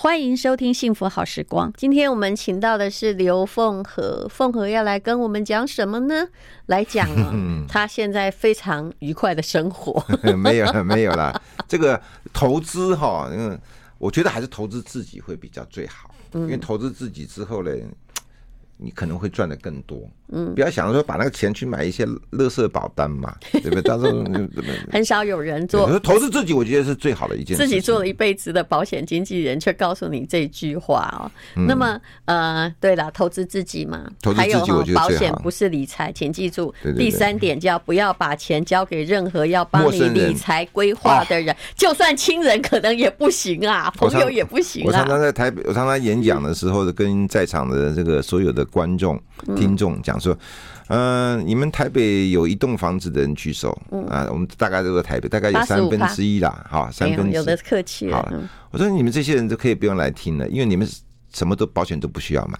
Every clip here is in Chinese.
欢迎收听《幸福好时光》。今天我们请到的是刘凤和，凤和要来跟我们讲什么呢？来讲 他现在非常愉快的生活。没有没有啦，这个投资哈，嗯，我觉得还是投资自己会比较最好，因为投资自己之后呢。你可能会赚的更多，嗯，不要想着说把那个钱去买一些乐色保单嘛，对不对？到时候很少有人做投资自己，我觉得是最好的一件事。自己做了一辈子的保险经纪人，却告诉你这句话哦。那么，呃，对了，投资自己嘛，投资自己，我觉得保险不是理财，请记住。第三点叫不要把钱交给任何要帮你理财规划的人，就算亲人可能也不行啊，朋友也不行啊。我常常在台北，我常常演讲的时候，跟在场的这个所有的。观众、听众讲说：“嗯、呃，你们台北有一栋房子的人举手啊，我们大概都在台北，大概有三分之一啦，哈，三分之一。有的客气好了，我说你们这些人都可以不用来听了，因为你们什么都保险都不需要买。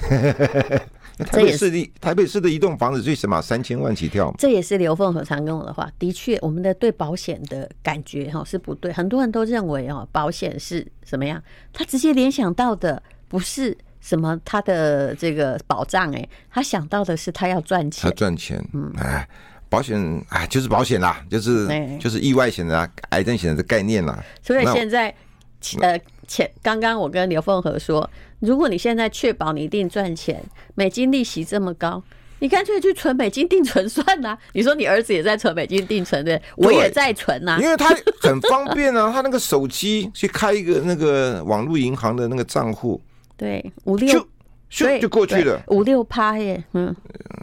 台北市的台北市的一栋房子最起码三千万起跳。这也是刘凤和常跟我的话，的确，我们的对保险的感觉哈是不对，很多人都认为哦，保险是什么样？他直接联想到的不是。”什么？他的这个保障？哎，他想到的是他要赚钱，他赚钱。嗯，哎，保险哎，就是保险啦，就是就是意外险的、癌症险的概念啦。所以现在，呃，前刚刚我跟刘凤和说，如果你现在确保你一定赚钱，美金利息这么高，你干脆去存美金定存算啦。你说你儿子也在存美金定存对，我也在存呐，因为他很方便啊，他那个手机去开一个那个网络银行的那个账户。对，五六就就过去了，五六趴耶，嗯，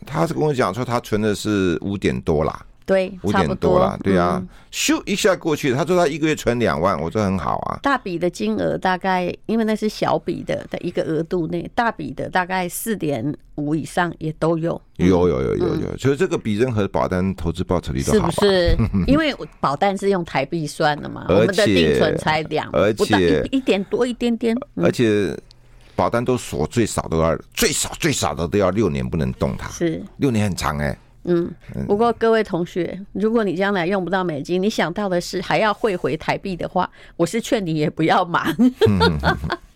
他是跟我讲说他存的是五点多啦，对，五点多啦，对啊，咻一下过去，他说他一个月存两万，我说很好啊，大笔的金额大概因为那是小笔的的一个额度内，大笔的大概四点五以上也都有，有有有有有，所以这个比任何保单投资报酬率都好，是不是？因为保单是用台币算的嘛，我们的定存才两，而且一点多一点点，而且。保单都锁最少都要最少最少的都要六年不能动它，是六年很长哎、欸。嗯，不过各位同学，如果你将来用不到美金，你想到的是还要汇回台币的话，我是劝你也不要忙。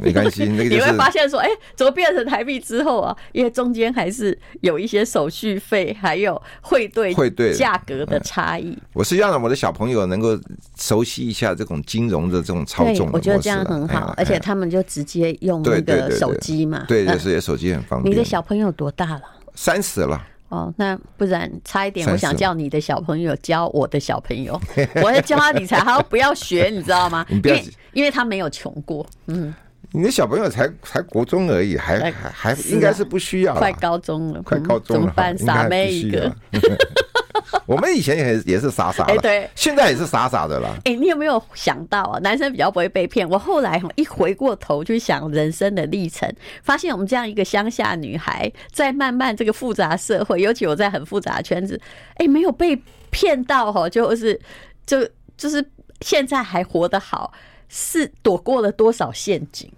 嗯 没关系，那个你会发现说，哎，怎么变成台币之后啊？因为中间还是有一些手续费，还有汇兑汇兑价格的差异。我是要让我的小朋友能够熟悉一下这种金融的这种操纵，我觉得这样很好，而且他们就直接用那个手机嘛，对对，所以手机很方便。你的小朋友多大了？三十了。哦，那不然差一点，我想叫你的小朋友教我的小朋友，我要教他理财，他说不要学，你知道吗？因为因为他没有穷过，嗯。你的小朋友才才国中而已，还还还应该是不需要，快高中了，快高中了，怎么办？傻妹一个。我们以前也也是傻傻的，对，现在也是傻傻的了。哎，你有没有想到啊？男生比较不会被骗。我后来一回过头去想人生的历程，发现我们这样一个乡下女孩，在慢慢这个复杂社会，尤其我在很复杂的圈子，哎，没有被骗到哈，就是就就是现在还活得好，是躲过了多少陷阱？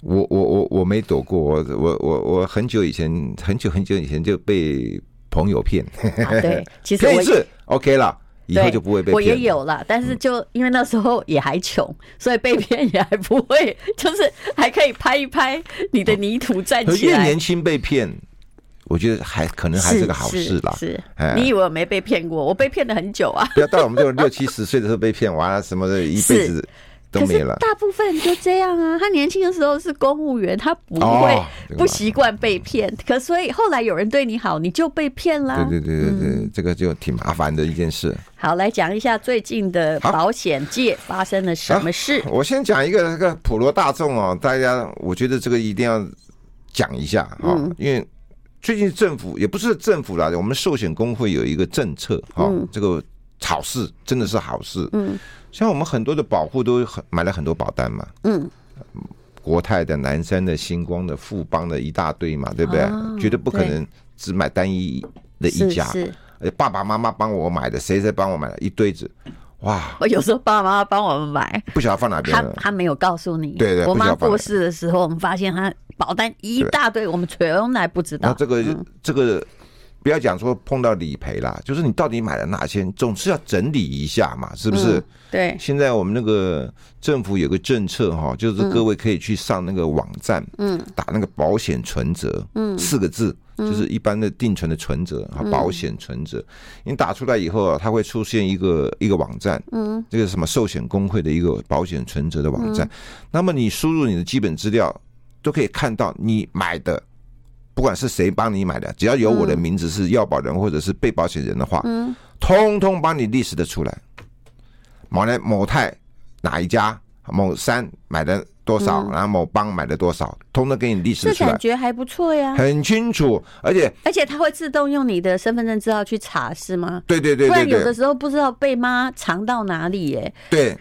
我我我我没躲过，我我我我很久以前很久很久以前就被朋友骗。啊，对，其实我是 OK 了，以后就不会被骗。我也有了，但是 就因为那时候也还穷，所以被骗也还不会，就是还可以拍一拍你的泥土站起来。越年轻被骗，我觉得还可能还是个好事啦。是，你以为我没被骗过？我被骗了很久啊！不要到我们这种六七十岁的时候被骗完了，什么的一辈子。可是大部分就这样啊，他年轻的时候是公务员，他不会不习惯被骗。可所以后来有人对你好，你就被骗了。对对对对对，这个就挺麻烦的一件事。好，来讲一下最近的保险界发生了什么事。我先讲一个那个普罗大众哦，大家我觉得这个一定要讲一下啊，因为最近政府也不是政府啦，我们寿险工会有一个政策啊，这个好事真的是好事。嗯。像我们很多的保护都很买了很多保单嘛，嗯，国泰的、南山的、星光的、富邦的一大堆嘛，对不对？绝对不可能只买单一的一家，是爸爸妈妈帮我买的，谁谁帮我买？的，一堆子，哇！我有时候爸爸妈妈帮我们买，不晓得放哪边，他他没有告诉你，对对，我妈过世的时候，我们发现他保单一大堆，我们从来不知道。那这个这个。不要讲说碰到理赔啦，就是你到底买了哪些，总是要整理一下嘛，是不是？嗯、对。现在我们那个政府有个政策哈，就是各位可以去上那个网站，嗯，打那个保险存折，嗯，四个字，就是一般的定存的存折啊，保险存折。你打出来以后啊，它会出现一个一个网站，嗯，这个什么寿险工会的一个保险存折的网站。那么你输入你的基本资料，都可以看到你买的。不管是谁帮你买的，只要有我的名字是要保人或者是被保险人的话，嗯，通通帮你 list 的出来。某来某泰哪一家某三买的多少，然后某邦买的多少，通通给你 list 出来。这感觉还不错呀，很清楚，而且而且它会自动用你的身份证资料去查，是吗？对对对，不然有的时候不知道被妈藏到哪里耶。对。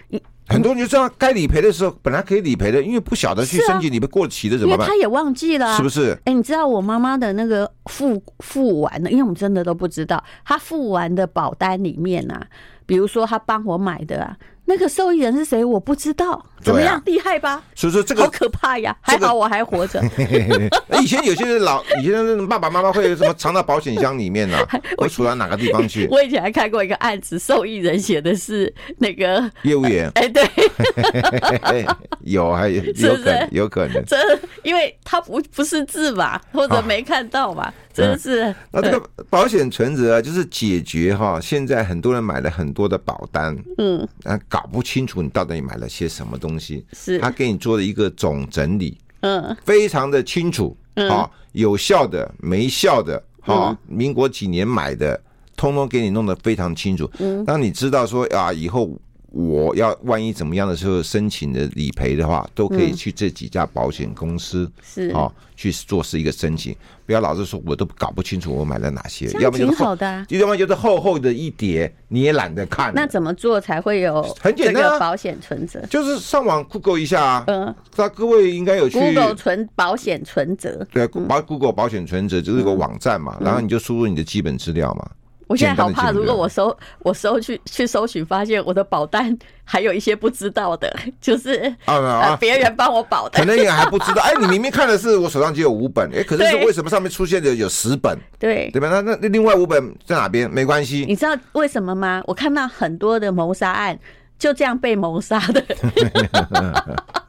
很多人就知道该理赔的时候，本来可以理赔的，因为不晓得去申请理赔过期的怎么办？他也忘记了，是不是？哎，你知道我妈妈的那个付付完的，因为我们真的都不知道，她付完的保单里面啊，比如说她帮我买的啊。那个受益人是谁？我不知道，怎么样？厉害吧？所以说这个好可怕呀！还好我还活着。以前有些人老，以前的爸爸妈妈会什么藏到保险箱里面呢？会储到哪个地方去？我以前还看过一个案子，受益人写的是那个业务员。哎，对，有还有有可能有可能，这因为他不不是字吧，或者没看到嘛。真是，那这个保险存折啊，就是解决哈，现在很多人买了很多的保单，嗯，啊，搞不清楚你到底买了些什么东西，是，他给你做了一个总整理，嗯，非常的清楚，好，有效的、没效的，哈，民国几年买的，通通给你弄得非常清楚，嗯，当你知道说啊，以后。我要万一怎么样的时候申请的理赔的话，都可以去这几家保险公司是。啊去做是一个申请，不要老是说我都搞不清楚我买了哪些，要不挺好的，要么就是厚厚的一叠你也懒得看。那怎么做才会有很简单保险存折？就是上网 Google 一下啊，嗯，那各位应该有去 Google 存保险存折，对，把 Google 保险存折就是一个网站嘛，然后你就输入你的基本资料嘛。我现在好怕，如果我搜我搜去去搜寻，发现我的保单还有一些不知道的，就是啊，别人帮我保的，可能也还不知道。哎，你明明看的是我手上只有五本，哎，可是是为什么上面出现的有十本？对对吧？那那那另外五本在哪边？没关系。你知道为什么吗？我看到很多的谋杀案就这样被谋杀的。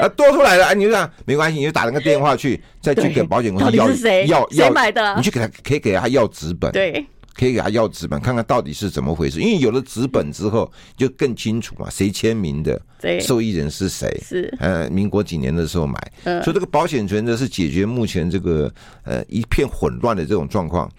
嗯。啊，多出来了，啊，你就这样没关系，你就打那个电话去，再去给保险公司要要要买的，你去给他可以给他要纸本，对，可以给他要纸本，看看到底是怎么回事。因为有了纸本之后，就更清楚嘛，谁签名的，受益人是谁，是呃，民国几年的时候买，所以这个保险权呢是解决目前这个呃一片混乱的这种状况，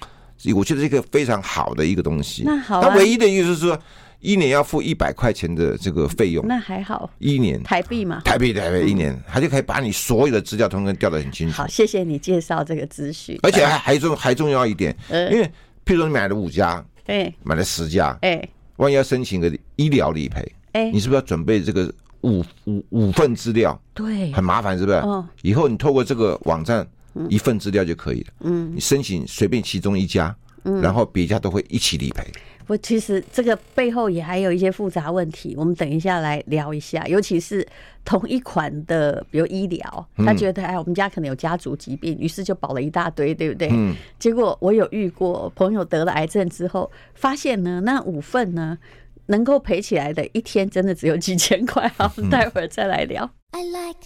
我觉得是一个非常好的一个东西。那好，它唯一的意思是说。一年要付一百块钱的这个费用，那还好。一年台币嘛，台币台币一年，他就可以把你所有的资料通通调得很清楚。好，谢谢你介绍这个资讯。而且还还重还重要一点，因为譬如说你买了五家，哎，买了十家，哎，万一要申请个医疗理赔，哎，你是不是要准备这个五五五份资料？对，很麻烦，是不是？哦，以后你透过这个网站一份资料就可以了。嗯，你申请随便其中一家，嗯，然后别家都会一起理赔。不，其实这个背后也还有一些复杂问题，我们等一下来聊一下。尤其是同一款的，比如医疗，他觉得哎，我们家可能有家族疾病，于是就保了一大堆，对不对？嗯。结果我有遇过朋友得了癌症之后，发现呢，那五份呢，能够赔起来的一天真的只有几千块。好，待会儿再来聊。I like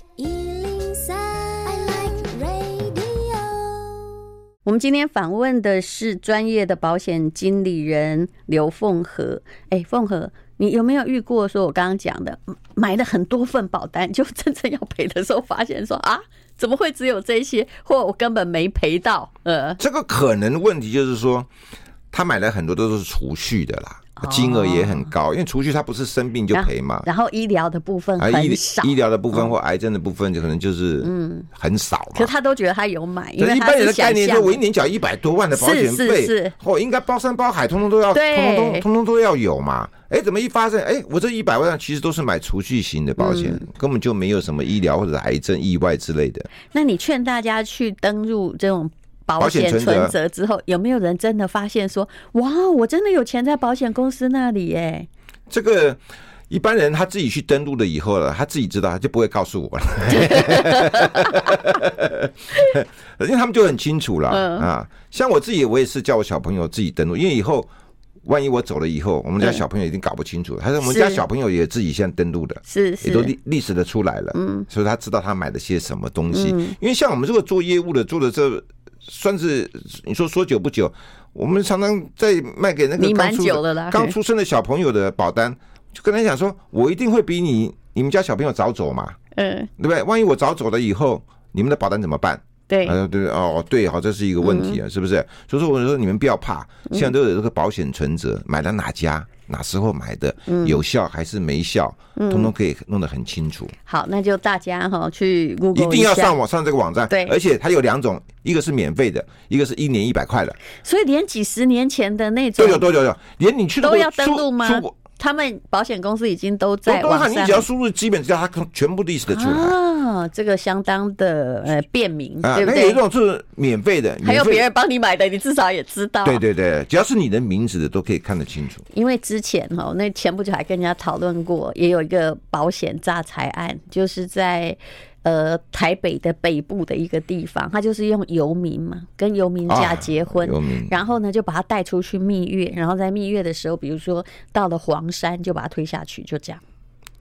我们今天访问的是专业的保险经理人刘凤和。哎，凤和，你有没有遇过说我刚刚讲的，买了很多份保单，就真正要赔的时候，发现说啊，怎么会只有这些，或我根本没赔到？呃，这个可能问题就是说，他买了很多都是储蓄的啦。金额也很高，因为除去他不是生病就赔嘛。然后医疗的部分很少，医疗的部分或癌症的部分就可能就是嗯很少嘛。可他都觉得他有买，因为一般人的概念说，我一年缴一百多万的保险费，哦，应该包山包海，通通都要，通通都通通都要有嘛。哎，怎么一发生？哎，我这一百万其实都是买储蓄型的保险，根本就没有什么医疗或者癌症意外之类的。那你劝大家去登入这种。保险存折之后，有没有人真的发现说，哇，我真的有钱在保险公司那里耶？这个一般人他自己去登录了以后了，他自己知道，他就不会告诉我了。因为他们就很清楚了啊。像我自己，我也是叫我小朋友自己登录，因为以后万一我走了以后，我们家小朋友一定搞不清楚。他说我们家小朋友也自己先登录的，是也都历历史的出来了。嗯，所以他知道他买了些什么东西。因为像我们这个做业务的，做的这算是你说说久不久，我们常常在卖给那个刚出刚出生的小朋友的保单。就跟他讲说，我一定会比你你们家小朋友早走嘛，嗯，对不对？万一我早走了以后，你们的保单怎么办？对，呃，对哦，对，好，这是一个问题啊，是不是？所以说，我说你们不要怕，现在都有这个保险存折，买了哪家，哪时候买的，有效还是没效，通通可以弄得很清楚。好，那就大家哈去 Google 一定要上网上这个网站，对，而且它有两种，一个是免费的，一个是一年一百块的。所以连几十年前的那种都有都有有，连你去都要登录吗？他们保险公司已经都在网上，你只要输入基本资料，它全部历史的出来啊，这个相当的呃便民，对不对？有一种是免费的，还有别人帮你买的，你至少也知道。对对对，只要是你的名字的，都可以看得清楚。因为之前哈，那前不久还跟人家讨论过，也有一个保险诈财案，就是在。呃，台北的北部的一个地方，他就是用游民嘛，跟游民家结婚，啊、然后呢就把他带出去蜜月，然后在蜜月的时候，比如说到了黄山，就把他推下去，就这样。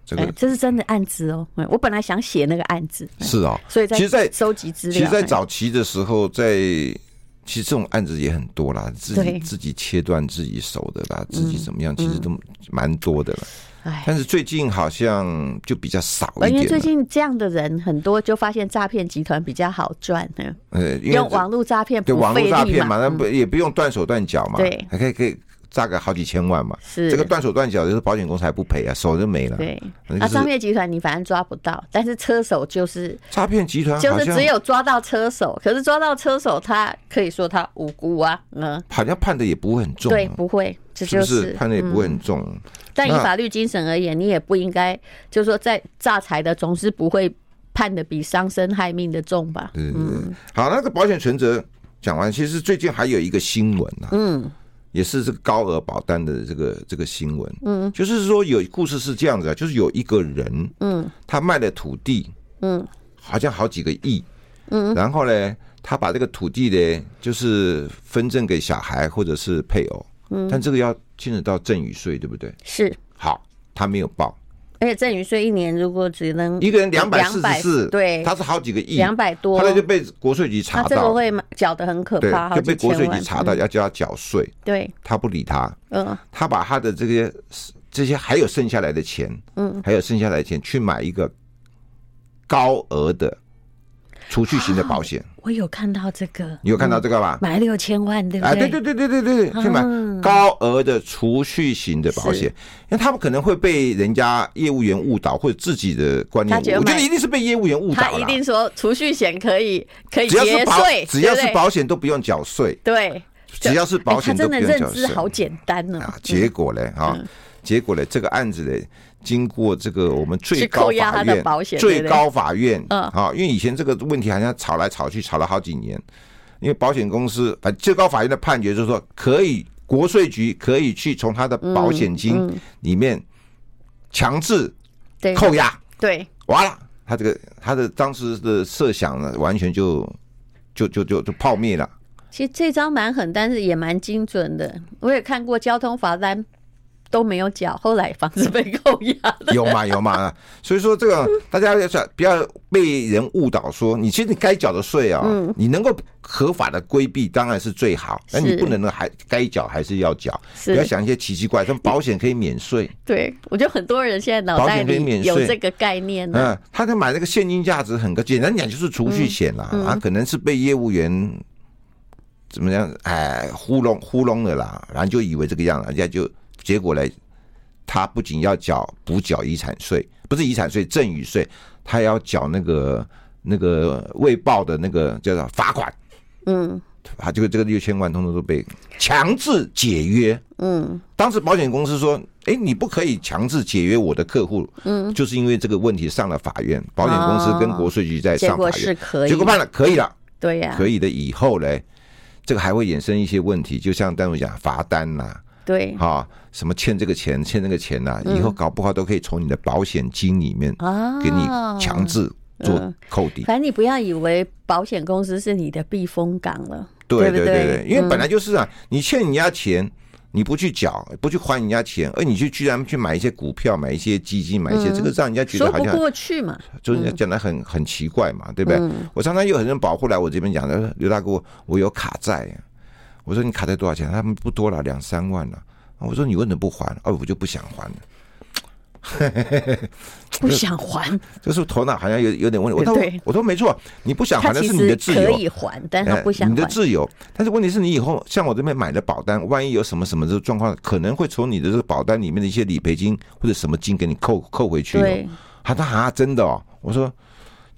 这个、欸、这是真的案子哦。我本来想写那个案子，是哦。所以在其实，在收集资料，其实，在早期的时候，在其实这种案子也很多啦，自己自己切断自己手的啦，自己怎么样，其实都蛮多的了。嗯但是最近好像就比较少一点，因为最近这样的人很多，就发现诈骗集团比较好赚呢。呃，用网络诈骗，对网络诈骗嘛，那不也不用断手断脚嘛，对，还可以可以诈个好几千万嘛。是。这个断手断脚，就是保险公司还不赔啊，手就没了。对，那诈骗集团你反正抓不到，但是车手就是诈骗集团，就是只有抓到车手，可是抓到车手，他可以说他无辜啊，嗯，好像判的也不会很重，对，不会，这就是判的也不会很重。但以法律精神而言，你也不应该，就是说，在诈财的总是不会判的比伤身害命的重吧？嗯，好，那个保险存折讲完，其实最近还有一个新闻啊，嗯，也是这个高额保单的这个这个新闻，嗯，就是说有故事是这样子啊，就是有一个人，嗯，他卖了土地，嗯，好像好几个亿，嗯，然后呢，他把这个土地呢，就是分赠给小孩或者是配偶。嗯但这个要牵扯到赠与税，对不对？是。好，他没有报。而且赠与税一年如果只能一个人两百四十四，对，他是好几个亿，两百多，后来就被国税局查到，他这个会缴的很可怕，就被国税局查到要叫他缴税。对，他不理他，嗯，他把他的这些这些还有剩下来的钱，嗯，还有剩下来的钱去买一个高额的。储蓄型的保险，我有看到这个，你有看到这个吧？买六千万，对不对？哎，对对对对对对，去买高额的储蓄型的保险，因为他们可能会被人家业务员误导，或者自己的观念，我觉得一定是被业务员误导。他一定说储蓄险可以可以节税，只要是保险都不用缴税。对，只要是保险都不用缴税。他真的认知好简单啊！结果呢？哈，结果呢？这个案子呢？经过这个我们最高法院，最高法院，嗯，啊，因为以前这个问题好像吵来吵去，吵了好几年。因为保险公司，反正最高法院的判决就是说，可以国税局可以去从他的保险金里面强制扣押，对，完了，他这个他的当时的设想呢，完全就就就就就泡灭了。其实这张蛮狠，但是也蛮精准的。我也看过交通罚单。都没有缴，后来房子被扣押了。有嘛有嘛，所以说这个 大家要不要被人误导说，你其实你该缴的税啊，你能够合法的规避当然是最好，那你不能呢还该缴还是要缴，不要想一些奇奇怪，像保险可以免税。对，我觉得很多人现在脑袋里有这个概念。嗯，他在买那个现金价值很高，简单讲就是储蓄险啦，啊，可能是被业务员怎么样哎糊弄糊弄的啦，然后就以为这个样，人家就。结果呢，他不仅要缴补缴遗产税，不是遗产税，赠与税，他要缴那个那个未报的那个叫做罚款。嗯，他这个这个六千万通通都被强制解约。嗯，当时保险公司说：“哎，你不可以强制解约我的客户。”嗯，就是因为这个问题上了法院，保险公司跟国税局在上法院，结果是可以，结果判了可以了。对呀，可以的。以后嘞，这个还会衍生一些问题，就像单位讲罚单呐。对，哈，什么欠这个钱欠那个钱呐、啊，以后搞不好都可以从你的保险金里面啊。给你强制做扣抵。反正你不要以为保险公司是你的避风港了，对对对对，因为本来就是啊，你欠人家钱。你不去缴，不去还人家钱，而你去居然去买一些股票，买一些基金，买一些、嗯、这个，让人家觉得好像说不过去嘛，就是人家讲的很很奇怪嘛，对不对？嗯、我常常有很多人保护来我这边讲的，刘大哥，我有卡债，我说你卡在多少钱？他们不多了，两三万了。我说你为什么不还？哦，我就不想还了。不想还，这是头脑好像有有点问题。我说，我说没错，你不想还那是你的自由，可以还，但他不想还。你的自由，但是问题是你以后像我这边买的保单，万一有什么什么这个状况，可能会从你的这个保单里面的一些理赔金或者什么金给你扣扣回去。对，他说啊，真的哦，我说。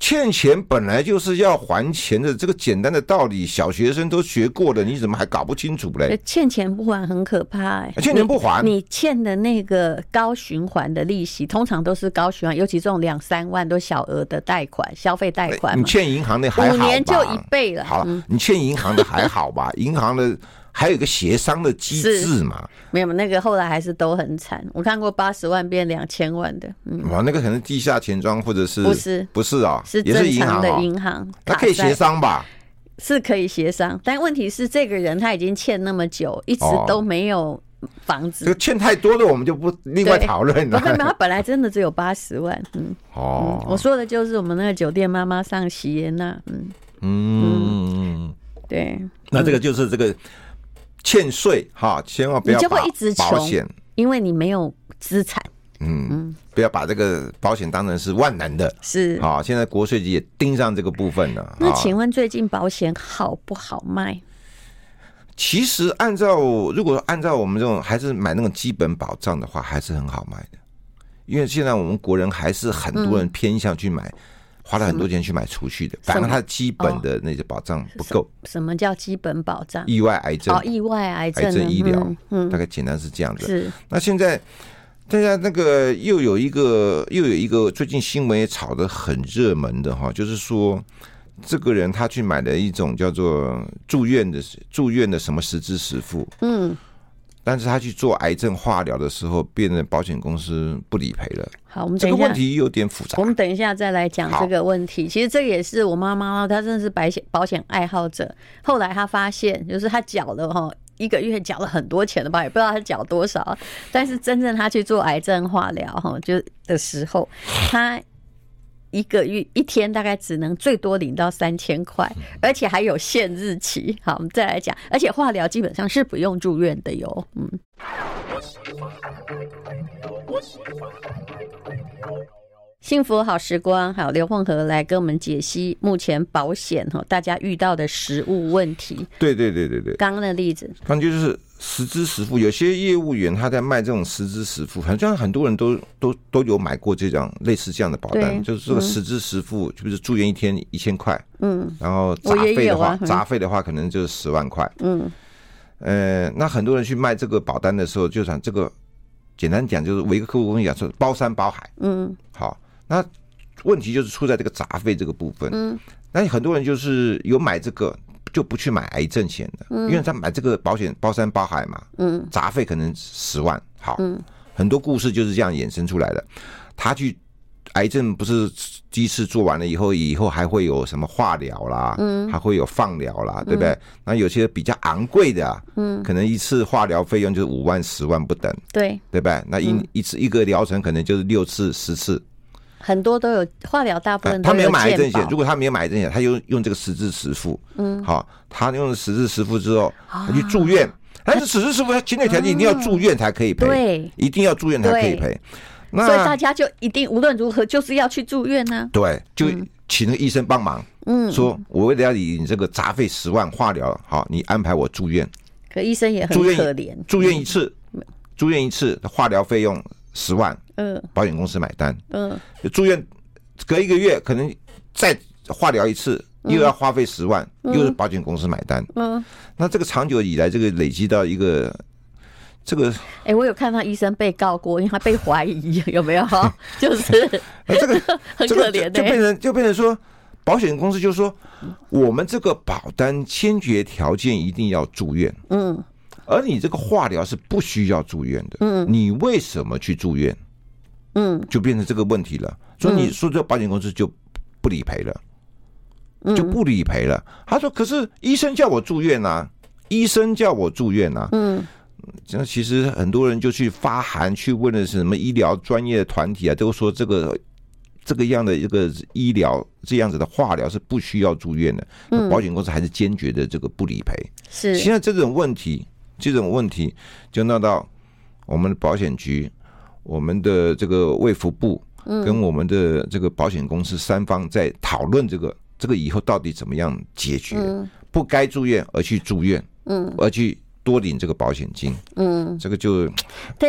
欠钱本来就是要还钱的，这个简单的道理，小学生都学过了，你怎么还搞不清楚嘞？欠钱不还很可怕哎、欸！欠钱不还你，你欠的那个高循环的利息，通常都是高循环，尤其这种两三万都小额的贷款、消费贷款。你欠银行的还好吧？五年就一倍了。好了，你欠银行的还好吧？银行的。还有一个协商的机制嘛？没有，那个后来还是都很惨。我看过八十万变两千万的，嗯，哇，那个可能地下钱庄或者是不是不是啊？是正常的银行，他可以协商吧？是可以协商，但问题是这个人他已经欠那么久，一直都没有房子。这个欠太多的我们就不另外讨论了。没有，他本来真的只有八十万，嗯哦，我说的就是我们那个酒店妈妈上喜宴那，嗯嗯，对，那这个就是这个。欠税哈，千万不要把保险，因为你没有资产。嗯嗯，不要把这个保险当成是万能的。是好，现在国税局也盯上这个部分了。那请问最近保险好不好卖？其实按照如果按照我们这种还是买那种基本保障的话，还是很好卖的。因为现在我们国人还是很多人偏向去买。嗯花了很多钱去买储蓄的，反正他基本的那些保障不够。什么叫基本保障？意外癌症哦，意外癌症，癌症医疗，嗯，大概简单是这样的。是。那现在大家那个又有一个又有一个最近新闻也炒得很热门的哈，就是说这个人他去买了一种叫做住院的住院的什么实支实付，嗯。但是他去做癌症化疗的时候，变成保险公司不理赔了。好，我们这个问题有点复杂。我们等一下再来讲这个问题。其实这也是我妈妈，她真的是保险保险爱好者。后来她发现，就是她缴了哈一个月缴了很多钱的吧，也不知道她缴多少。但是真正她去做癌症化疗哈，就的时候，她。一个月一天大概只能最多领到三千块，而且还有限日期。好，我们再来讲，而且化疗基本上是不用住院的哟。嗯。幸福好时光，还有刘凤和来跟我们解析目前保险哈，大家遇到的实物问题。对对对对对，刚刚的例子，刚就是实支实付，有些业务员他在卖这种实支实付，好像很多人都都都有买过这种类似这样的保单，就是这个实支实付，就是住院一天一千块，嗯，然后杂费的话，杂费的话可能就是十万块，嗯，呃，那很多人去卖这个保单的时候，就想这个简单讲就是我一个客户跟你讲说包山包海，嗯，好。那问题就是出在这个杂费这个部分。嗯，那很多人就是有买这个就不去买癌症险的，嗯，因为他买这个保险包山包海嘛，嗯，杂费可能十万，好，嗯，很多故事就是这样衍生出来的。他去癌症不是第一次做完了以后，以后还会有什么化疗啦，嗯，还会有放疗啦，对不对？那有些比较昂贵的，嗯，可能一次化疗费用就是五万、十万不等，对，对不对？那一一次一个疗程可能就是六次、十次。很多都有化疗，大部分他没有买癌症险。如果他没有买癌症险，他用用这个实质实付。嗯，好，他用了实质实付之后，他去住院。但是实质实付，他前提条件一定要住院才可以赔，对，一定要住院才可以赔。那所以大家就一定无论如何就是要去住院呢？对，就请那个医生帮忙。嗯，说我为了要你这个杂费十万化疗，好，你安排我住院。可医生也很可怜，住院一次，住院一次化疗费用。十万，嗯，保险公司买单，嗯，住院隔一个月可能再化疗一次，又要花费十万，又是保险公司买单，嗯，那这个长久以来，这个累积到一个这个，哎，我有看到医生被告过，因为他被怀疑有没有？就是 这个 很可怜的，就变成就变成说，保险公司就说，我们这个保单先决条件一定要住院，嗯。而你这个化疗是不需要住院的，嗯，你为什么去住院？嗯，就变成这个问题了。所以你说这保险公司就不理赔了，就不理赔了。他说：“可是医生叫我住院啊，医生叫我住院啊。”嗯，这其实很多人就去发函去问的是什么医疗专业的团体啊，都说这个这个样的一个医疗这样子的化疗是不需要住院的。嗯，保险公司还是坚决的这个不理赔。是现在这种问题，这种问题就闹到我们的保险局。我们的这个卫福部跟我们的这个保险公司三方在讨论这个这个以后到底怎么样解决？不该住院而去住院，嗯，而去多领这个保险金，嗯，这个就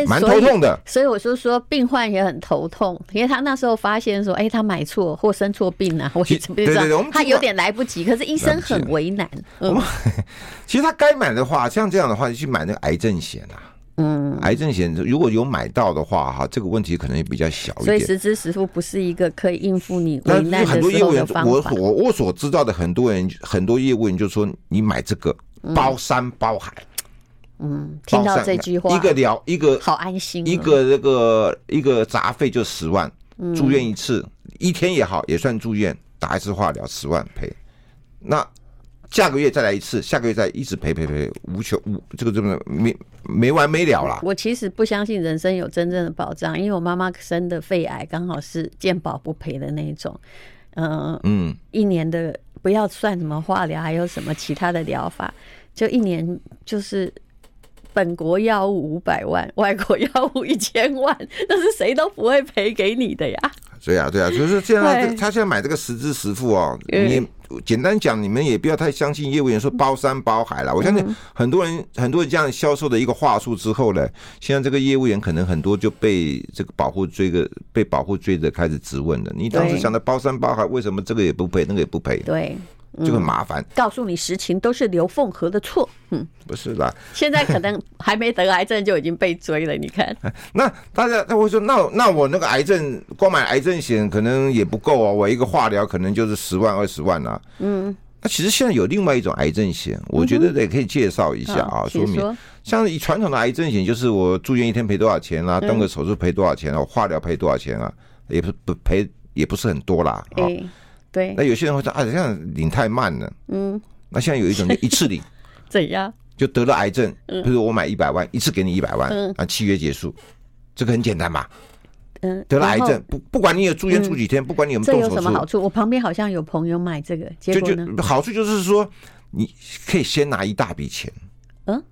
蛮头痛的。所以我就说，病患也很头痛，因为他那时候发现说，哎，他买错或生错病啊，或者怎么样，他有点来不及。可是医生很为难。嗯，其实他该买的话，像这样的话，你去买那个癌症险啊。嗯，癌症险如果有买到的话，哈，这个问题可能也比较小一点。所以实支实付不是一个可以应付你危难的时候的方法。我所我所知道的很多人，很多业务员就说，你买这个包山包海。嗯，听到这句话，一个疗一个好安心，一个那个一个杂费就十万，住院一次一天也好，也算住院，打一次化疗十万赔。那。下个月再来一次，下个月再一直赔赔赔，无穷无这个这个没没完没了了。我其实不相信人生有真正的保障，因为我妈妈生的肺癌刚好是健保不赔的那一种，嗯、嗯，一年的不要算什么化疗，还有什么其他的疗法，就一年就是本国药物五百万，外国药物 一千万，那是谁都不会赔给你的呀。对啊，对啊，就是现在他现在买这个实支实付哦，你。简单讲，你们也不要太相信业务员说包山包海了。我相信很多人很多人这样销售的一个话术之后呢，现在这个业务员可能很多就被这个保护追个被保护追着开始质问了。你当时想的包山包海，为什么这个也不赔，那个也不赔？对。就很麻烦、嗯。告诉你实情都是刘凤和的错。嗯，不是啦？现在可能还没得癌症就已经被追了。你看，那大家他会说，那那我那个癌症光买癌症险可能也不够啊，我一个化疗可能就是十万二十万啊。嗯，那其实现在有另外一种癌症险，我觉得也可以介绍一下啊，嗯、说明像以传统的癌症险，就是我住院一天赔多少钱啊，动个手术赔多少钱啊，我化疗赔多少钱啊，也不不赔也不是很多啦。啊。对，那有些人会说啊，这样领太慢了。嗯，那现在有一种就 一次领，怎样？就得了癌症，比如我买一百万，一次给你一百万，啊，契约结束，这个很简单吧。嗯，得了癌症，不不管你有住院住几天，不管你有没有动手术，这有什么好处？我旁边好像有朋友买这个，结果呢？好处就是说，你可以先拿一大笔钱。嗯，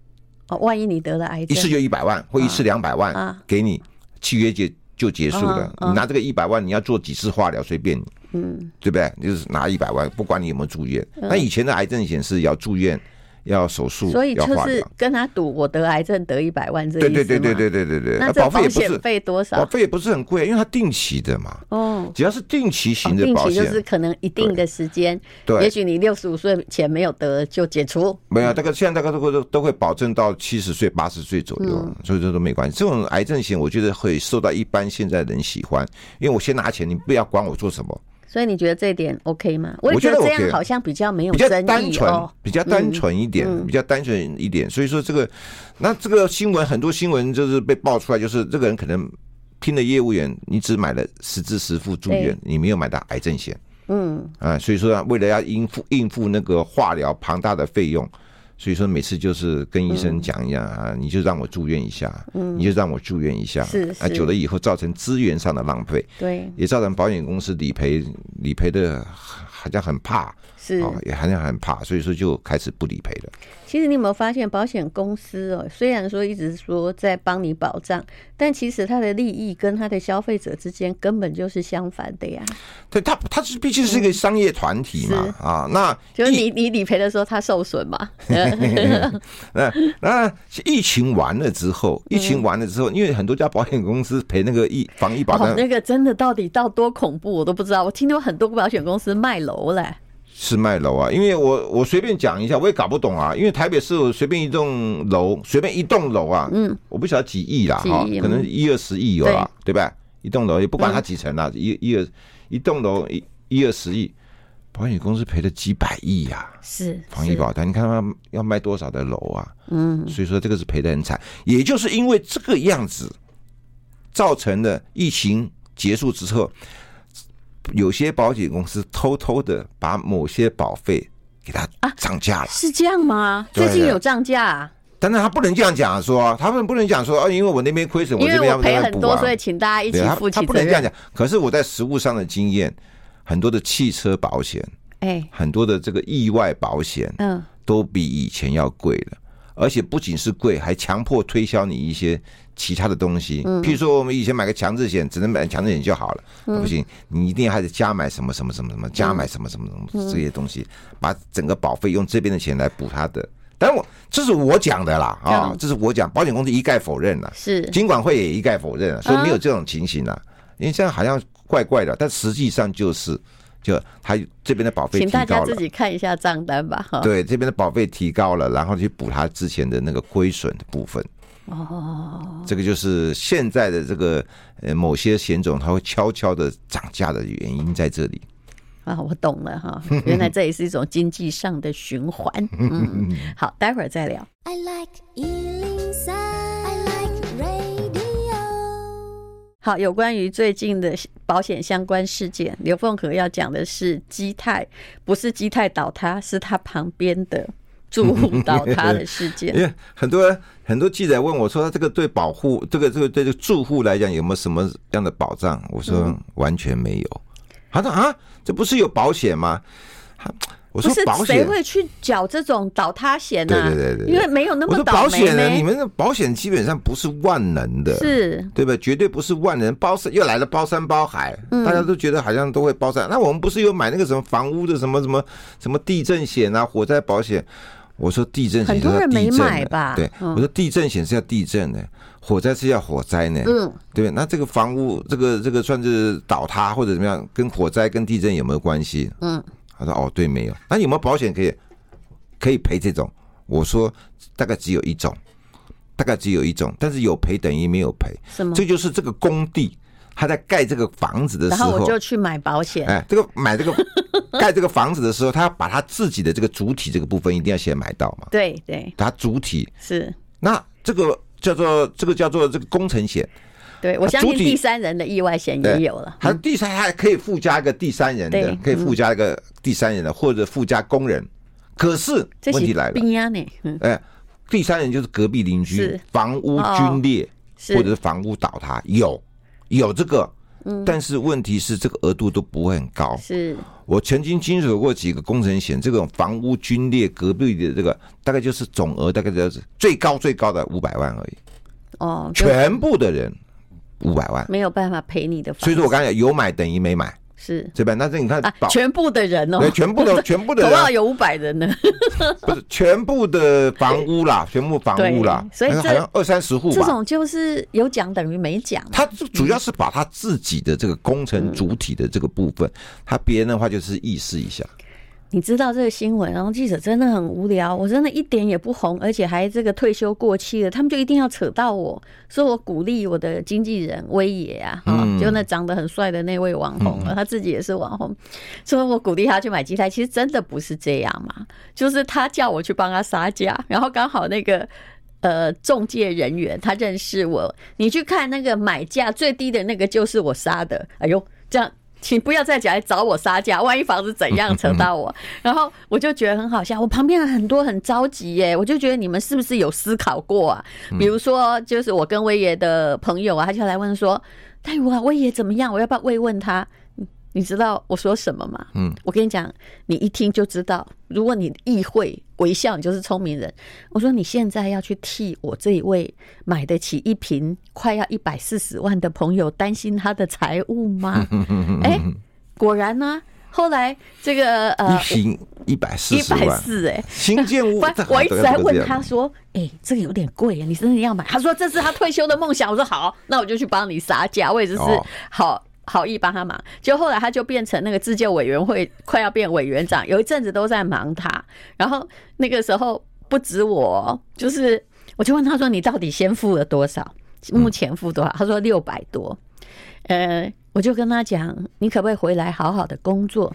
哦，万一你得了癌症，一次就一百万，或一次两百万，给你契约结就结束了。你拿这个一百万，你要做几次化疗，随便你。嗯，对不对？就是拿一百万，不管你有没有住院。那以前的癌症险是要住院，要手术，所以就是跟他赌，我得癌症得一百万这。对对对对对对对对。那保费也不是费多少？保费也不是很贵，因为它定期的嘛。哦。只要是定期型的保险，就是可能一定的时间。对。也许你六十五岁前没有得就解除。没有，这个现在大概都会都会保证到七十岁八十岁左右，所以这都没关系。这种癌症险，我觉得会受到一般现在人喜欢，因为我先拿钱，你不要管我做什么。所以你觉得这一点 OK 吗？我觉得这样好像比较没有争议，比较单纯，比较单纯一点，比较单纯一点。所以说这个，那这个新闻很多新闻就是被爆出来，就是这个人可能拼了业务员，你只买了十支实付住院，你没有买到癌症险。嗯啊，所以说为了要应付应付那个化疗庞大的费用。所以说每次就是跟医生讲一样啊，你就让我住院一下，嗯，你就让我住院一下，是啊，久了以后造成资源上的浪费，对，也造成保险公司理赔理赔的好像很怕。是，也好像很怕，所以说就开始不理赔了。其实你有没有发现，保险公司哦，虽然说一直说在帮你保障，但其实它的利益跟它的消费者之间根本就是相反的呀。对，它它是毕竟是一个商业团体嘛，啊，那 就是你你理赔的时候，它受损嘛。那那疫情完了之后，疫情完了之后，因为很多家保险公司赔那个疫防疫保单，那个真的到底到多恐怖，我都不知道。我听到很多保险公司卖楼嘞。是卖楼啊，因为我我随便讲一下，我也搞不懂啊。因为台北市随便一栋楼，随便一栋楼啊，嗯，我不晓得几亿啦，哈，可能一二十亿有啦，对吧？一栋楼也不管它几层啦，一一二一栋楼一一二十亿，保险公司赔了几百亿呀，是防疫保单，你看他要卖多少的楼啊？嗯，所以说这个是赔的很惨。也就是因为这个样子，造成的疫情结束之后，有些保险公司偷偷的把某些保费给它涨价了。是这样吗？最近有涨价？啊但是他不能这样讲，说他们不能讲说啊，因为我那边亏损，我这边要赔很多，所以请大家一起付起责任。他不能这样讲。可是我在实务上的经验，很多的汽车保险，哎，很多的这个意外保险，嗯，都比以前要贵了。而且不仅是贵，还强迫推销你一些其他的东西。譬如说，我们以前买个强制险，只能买强制险就好了，不行，你一定还得加买什么什么什么什么，加买什么什么什么这些东西，把整个保费用这边的钱来补他的。但我这是我讲的啦啊，这是我讲，保险公司一概否认了，是。金管会也一概否认了，所以没有这种情形了，因为这样好像怪怪的，但实际上就是，就他这边的保费提高了，请大家自己看一下账单吧。哈，对，这边的保费提高了，然后去补他之前的那个亏损的部分。哦，这个就是现在的这个呃某些险种，它会悄悄的涨价的原因在这里。啊，我懂了哈，原来这也是一种经济上的循环。嗯，好，待会儿再聊。I like 好，有关于最近的保险相关事件，刘凤和要讲的是基泰，不是基泰倒塌，是他旁边的住户 倒塌的事件。因为很多很多记者问我说，他这个对保护这个这个对这个住户来讲有没有什么样的保障？我说完全没有。他说啊，这不是有保险吗？我说保险谁会去缴这种倒塌险呢？对对对对，因为没有那么倒霉。保险呢，你们的保险基本上不是万能的，是对吧？绝对不是万能，包山又来了，包山包海，大家都觉得好像都会包山。那我们不是有买那个什么房屋的什么什么什么地震险啊、火灾保险？我说地震险很多人没买吧？对，我说地震险是要地震的。火灾是要火灾呢，嗯，对，那这个房屋，这个这个算是倒塌或者怎么样，跟火灾跟地震有没有关系？嗯，他说哦，对，没有。那有没有保险可以可以赔这种？我说大概只有一种，大概只有一种，但是有赔等于没有赔。什么？这就是这个工地他在盖这个房子的时候，然后我就去买保险。哎，这个买这个盖这个房子的时候，他要把他自己的这个主体这个部分一定要先买到嘛？对对，他主体是那这个。叫做这个叫做这个工程险，对，我相信第三人的意外险也有了。还第三还可以附加一个第三人的，可以附加一个第三人的，或者附加工人。可是问题来了，哎，第三人就是隔壁邻居，房屋龟裂或者是房屋倒塌，有有这个。但是问题是，这个额度都不会很高。是我曾经经手过几个工程险，这种房屋龟裂隔壁的这个，大概就是总额大概就是最高最高的五百万而已。哦，全部的人五百万，没有办法赔你的房。所以说我刚才有买等于没买。是这边，但是你看，全部的人哦，对全部的 全部的人，多少有五百人呢？不是全部的房屋啦，全部房屋啦，所以好像二三十户吧。这种就是有奖等于没奖。他主要是把他自己的这个工程主体的这个部分，他别人的话就是意思一下。你知道这个新闻，然后记者真的很无聊，我真的一点也不红，而且还这个退休过期了，他们就一定要扯到我，说我鼓励我的经纪人威爷啊，嗯、就那长得很帅的那位网红，他自己也是网红，说我鼓励他去买机台，其实真的不是这样嘛，就是他叫我去帮他杀价，然后刚好那个呃中介人员他认识我，你去看那个买价最低的那个就是我杀的，哎呦这样。请不要再起来找我杀价，万一房子怎样扯到我，然后我就觉得很好笑。我旁边的很多很着急耶，我就觉得你们是不是有思考过啊？比如说，就是我跟威爷的朋友啊，他就来问说：“大夫啊，威爷怎么样？我要不要慰问他？”你知道我说什么吗？嗯，我跟你讲，你一听就知道。如果你意会微笑，你就是聪明人。我说你现在要去替我这一位买得起一瓶快要一百四十万的朋友担心他的财务吗？哎，果然呢，后来这个呃，一瓶一百四一百四哎，新建屋。我一直在问他说：“哎，这个有点贵啊，你真的要买？”他说：“这是他退休的梦想。”我说：“好，那我就去帮你杀价，我也就是好。”好意帮他忙，就后来他就变成那个自救委员会快要变委员长，有一阵子都在忙他。然后那个时候不止我，就是我就问他说：“你到底先付了多少？目前付多少？”他说：“六百多。”呃，我就跟他讲：“你可不可以回来好好的工作？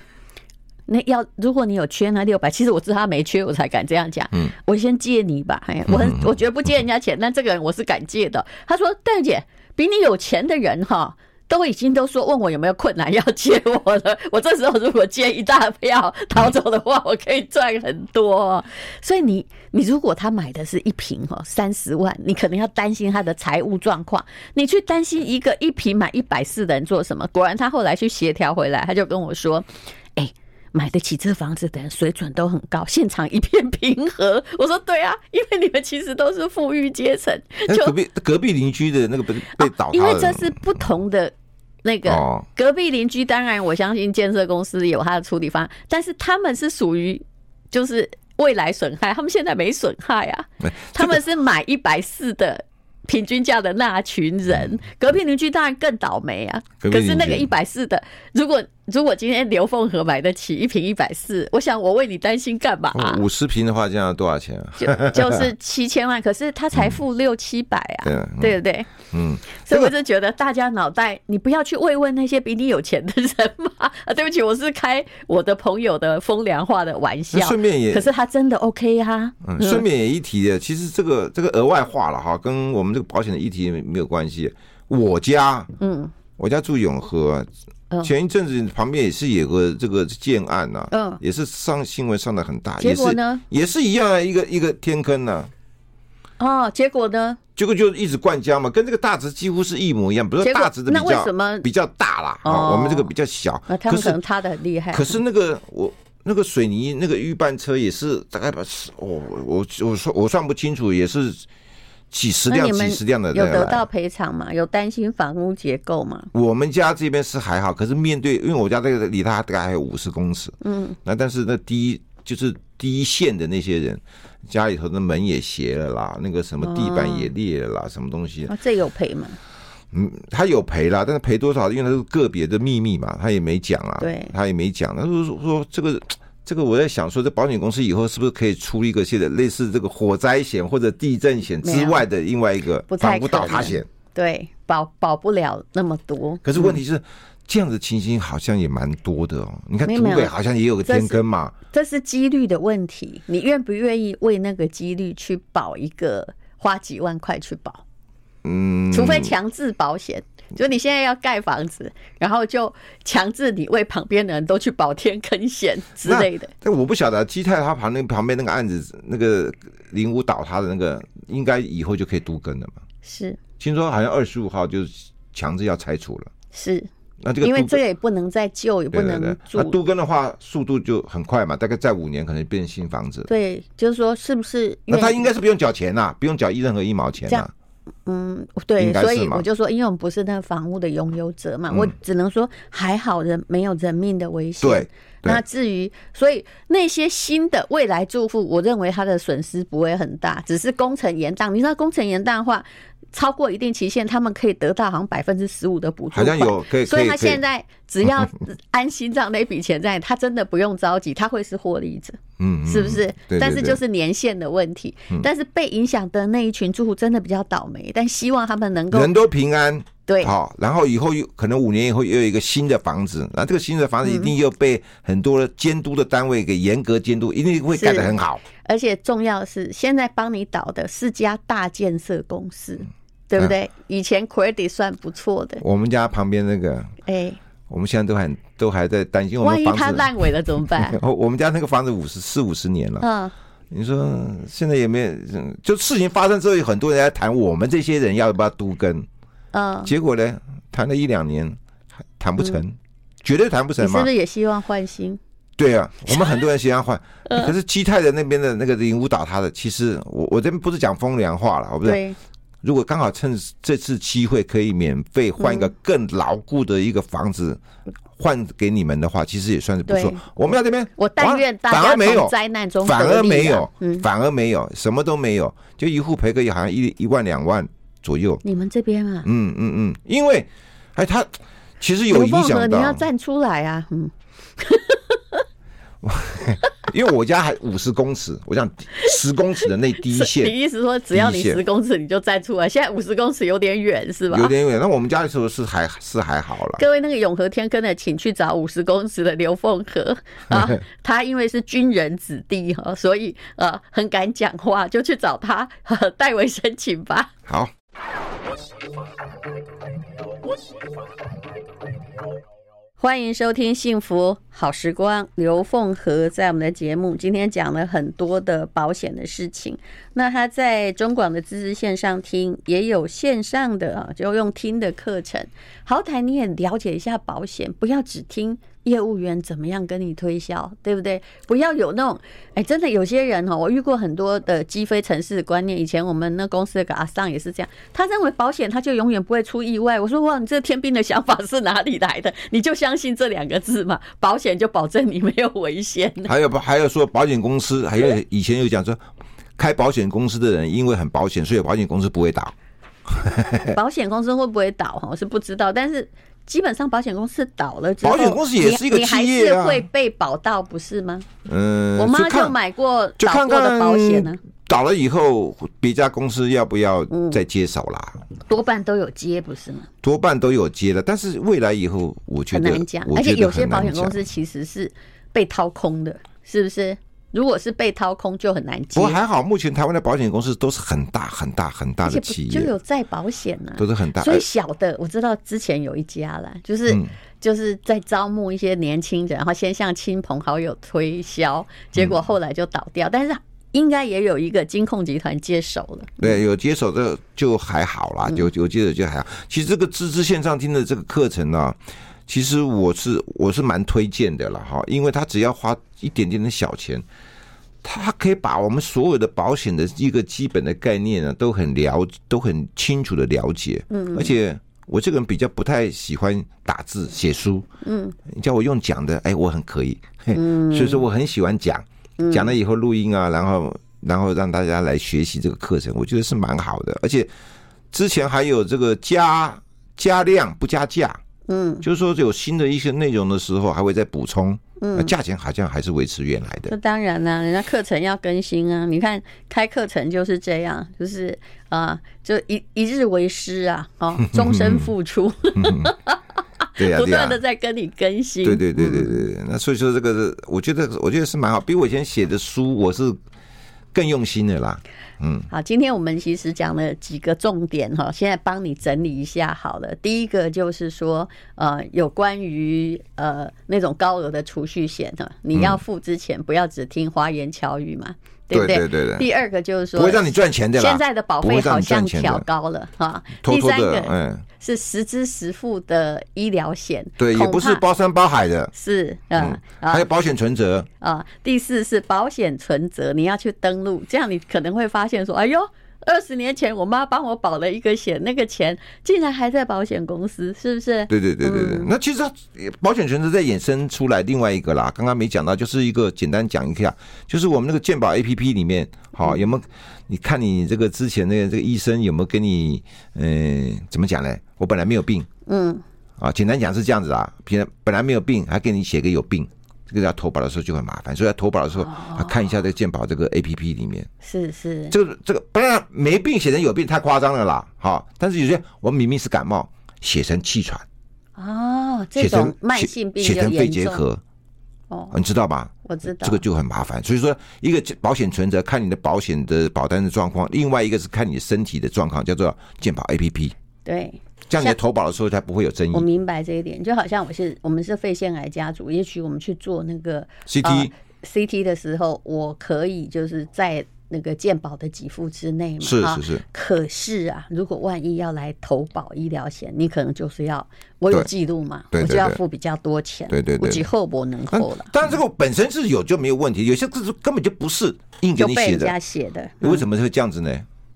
那要如果你有缺那六百，其实我知道他没缺，我才敢这样讲。嗯，我先借你吧。哎，我很我觉得不借人家钱，但这个人我是敢借的。他说：“戴姐，比你有钱的人哈。”都已经都说问我有没有困难要借我了，我这时候如果借一大票逃走的话，我可以赚很多。所以你你如果他买的是一瓶哦三十万，你可能要担心他的财务状况。你去担心一个一瓶买一百四的人做什么？果然他后来去协调回来，他就跟我说：“哎，买得起这房子的人水准都很高，现场一片平和。”我说：“对啊，因为你们其实都是富裕阶层。”就隔壁隔壁邻居的那个被被倒塌，因为这是不同的。那个隔壁邻居，当然我相信建设公司有他的处理方案，但是他们是属于就是未来损害，他们现在没损害啊，他们是买一百四的平均价的那群人，隔壁邻居当然更倒霉啊。可是那个一百四的，如果。如果今天刘凤和买得起一瓶一百四，我想我为你担心干嘛？五十瓶的话，这样多少钱啊？就就是七千万，可是他才付六七百啊，对不对？嗯，所以我就觉得大家脑袋，你不要去慰问那些比你有钱的人嘛。啊，对不起，我是开我的朋友的风凉话的玩笑。顺便也，可是他真的 OK 啊。嗯，顺便也一提的，其实这个这个额外话了哈，跟我们这个保险的议题没有关系。我家，嗯，我家住永和。前一阵子旁边也是有个这个建案呐，嗯，也是上新闻上的很大，结果呢，也是一样啊一个一个天坑呐。哦，结果呢？结果就一直灌浆嘛，跟这个大直几乎是一模一样。比如说大直的比较比较大啦，啊，我们这个比较小。他们可能塌的很厉害。可是那个我那个水泥那个预拌车也是大概把哦，我我算我算不清楚，也是。几十辆、几十辆的有得到赔偿吗？有担心房屋结构吗？我们家这边是还好，可是面对，因为我家这个离他大概还有五十公尺，嗯，那但是那第一就是第一线的那些人，家里头的门也斜了啦，那个什么地板也裂了啦，什么东西？啊，这有赔吗？嗯，他有赔啦，但是赔多少？因为他是个别的秘密嘛，他也没讲啊，对，他也没讲。他说说这个。这个我在想说，这保险公司以后是不是可以出一个现在类似这个火灾险或者地震险之外的另外一个房屋倒塌险？对，保保不了那么多。可是问题是，嗯、这样的情形好像也蛮多的哦。你看，土北好像也有个天坑嘛。这是几率的问题，你愿不愿意为那个几率去保一个，花几万块去保？嗯，除非强制保险。就你现在要盖房子，然后就强制你为旁边的人都去保天坑险之类的。但我不晓得基泰他旁那旁边那个案子，那个林屋倒塌的那个，应该以后就可以都更了嘛？是，听说好像二十五号就强制要拆除了。是，那这个因为这个也不能再旧，也不能住。那都更的话，速度就很快嘛，大概在五年可能变新房子。对，就是说是不是？那他应该是不用缴钱呐，不用缴一任何一毛钱呐。嗯，对，所以我就说，因为我们不是那个房屋的拥有者嘛，我只能说还好人没有人命的危险。对，那至于所以那些新的未来住户，我认为他的损失不会很大，只是工程延宕。你知道工程延宕的话，超过一定期限，他们可以得到好像百分之十五的补助，好像有可以。所以他现在只要安心让那笔钱在，他真的不用着急，他会是获利者。嗯，是不是？但是就是年限的问题。但是被影响的那一群住户真的比较倒霉，但希望他们能够人都平安。对，好，然后以后又可能五年以后又有一个新的房子，那这个新的房子一定又被很多监督的单位给严格监督，一定会盖得很好。而且重要的是，现在帮你倒的是家大建设公司。对不对？以前 credit 算不错的。我们家旁边那个，哎，我们现在都很都还在担心，万一它烂尾了怎么办？我们家那个房子五十四五十年了，嗯，你说现在也没有？就事情发生之后，有很多人在谈我们这些人要不要都跟，嗯，结果呢，谈了一两年，谈不成，绝对谈不成嘛。是不是也希望换新？对啊，我们很多人希望换，可是基泰的那边的那个林屋打他的，其实我我这边不是讲风凉话了，我不是。如果刚好趁这次机会可以免费换一个更牢固的一个房子换给你们的话，其实也算是不错。我们要这边，我但愿大家从灾难中反而没有，反而没有，什么都没有，就一户赔个好像一一万两万左右。你们这边啊？嗯嗯嗯，因为哎，他其实有影响到，你要站出来啊！嗯，因为我家还五十公尺，我想十公尺的那第一线。你意思说只要你十公尺你就站出来？现在五十公尺有点远是吧？有点远。那我们家的时候是还是还好了。各位那个永和天坑的，请去找五十公尺的刘凤和啊，他因为是军人子弟哈，所以呃很敢讲话，就去找他代为申请吧。好。欢迎收听《幸福好时光》，刘凤和在我们的节目今天讲了很多的保险的事情。那他在中广的知识线上听，也有线上的啊，就用听的课程。好歹你也了解一下保险，不要只听。业务员怎么样跟你推销，对不对？不要有那种，哎，真的有些人哈，我遇过很多的积非成是的观念。以前我们那公司的阿尚也是这样，他认为保险他就永远不会出意外。我说哇，你这天兵的想法是哪里来的？你就相信这两个字嘛？保险就保证你没有危险。还有不还有说保险公司，还有以前有讲说，开保险公司的人因为很保险，所以保险公司不会倒。保险公司会不会倒？哈，我是不知道，但是。基本上保险公司倒了之后，保险公司也是一个企业啊，你还是会被保到，不是吗？嗯，我妈就买过倒过的保险呢。倒了以后，别家公司要不要再接手啦？多半都有接，不是吗？多半都有接了，但是未来以后，我觉得很难讲。而且有些保险公司其实是被掏空的，是不是？如果是被掏空，就很难接。不过还好，目前台湾的保险公司都是很大很大很大的企业，就有再保险呢、啊，都是很大。所以小的我知道之前有一家了，就是、嗯、就是在招募一些年轻人，然后先向亲朋好友推销，结果后来就倒掉。嗯、但是应该也有一个金控集团接手了。对，有接手的就还好啦，有有接手就还好。其实这个知识线上听的这个课程呢、啊，其实我是我是蛮推荐的了哈，因为他只要花一点点的小钱。他可以把我们所有的保险的一个基本的概念呢，都很了，都很清楚的了解。嗯，而且我这个人比较不太喜欢打字写书。嗯，你叫我用讲的，哎，我很可以。嗯，所以说我很喜欢讲，讲了以后录音啊，然后然后让大家来学习这个课程，我觉得是蛮好的。而且之前还有这个加加量不加价。嗯，就是说有新的一些内容的时候，还会再补充。嗯，价钱好像还是维持原来的。那当然啦，人家课程要更新啊。你看开课程就是这样，就是啊，就一一日为师啊，哦，终身付出。对呀，不断的在跟你更新。对对对对对，那所以说这个是，我觉得我觉得是蛮好，比我以前写的书我是更用心的啦。嗯，好，今天我们其实讲了几个重点哈，现在帮你整理一下好了。第一个就是说，呃，有关于呃那种高额的储蓄险哈，你要付之前不要只听花言巧语嘛。对对对对。第二个就是说，不会让你赚钱的。现在的保费好像调高了哈。第三个，嗯，是实支实付的医疗险，对，也不是包山包海的。是，嗯，还有保险存折啊。第四是保险存折，你要去登录，这样你可能会发现说，哎呦。二十年前，我妈帮我保了一个险，那个钱竟然还在保险公司，是不是？对对对对对。嗯、那其实保险存折再衍生出来另外一个啦，刚刚没讲到，就是一个简单讲一下，就是我们那个健保 APP 里面，好有没有？你看你这个之前那个这个医生有没有跟你，嗯，怎么讲呢？我本来没有病，嗯，啊，简单讲是这样子啊，平本来没有病，还给你写个有病。这个要投保的时候就很麻烦，所以要投保的时候，他看一下这个健保这个 A P P 里面，是是，这个这个不然没病写成有病太夸张了啦，好，但是有些我明明是感冒，写成气喘，哦，这种慢性病写成肺结核，哦，你知道吧？我知道，这个就很麻烦。所以说，一个保险存折看你的保险的保单的状况，另外一个是看你的身体的状况，叫做健保 A P P，对。这样你在投保的时候才不会有争议。我明白这一点，就好像我是我们是肺腺癌家族，也许我们去做那个 CT、呃、CT 的时候，我可以就是在那个健保的给付之内嘛。是是是。可是啊，如果万一要来投保医疗险，你可能就是要我有记录嘛，我就要付比较多钱。对对对。我后不能扣了。当然，这个本身是有就没有问题，有些字根本就不是硬给你写的。就被人家写的。为什么会这样子呢？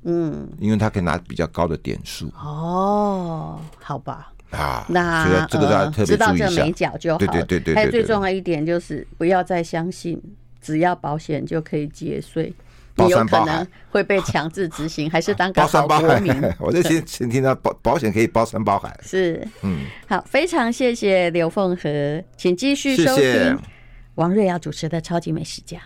嗯，因为他可以拿比较高的点数。哦，好吧。啊，那这个大家。知道这美角就好。对对对对。还有最重要一点就是，不要再相信只要保险就可以节税，你有可能会被强制执行，还是当个好国民。我就先先听到保保险可以包山包海。是，嗯，好，非常谢谢刘凤和，请继续收听王瑞瑶主持的《超级美食家》。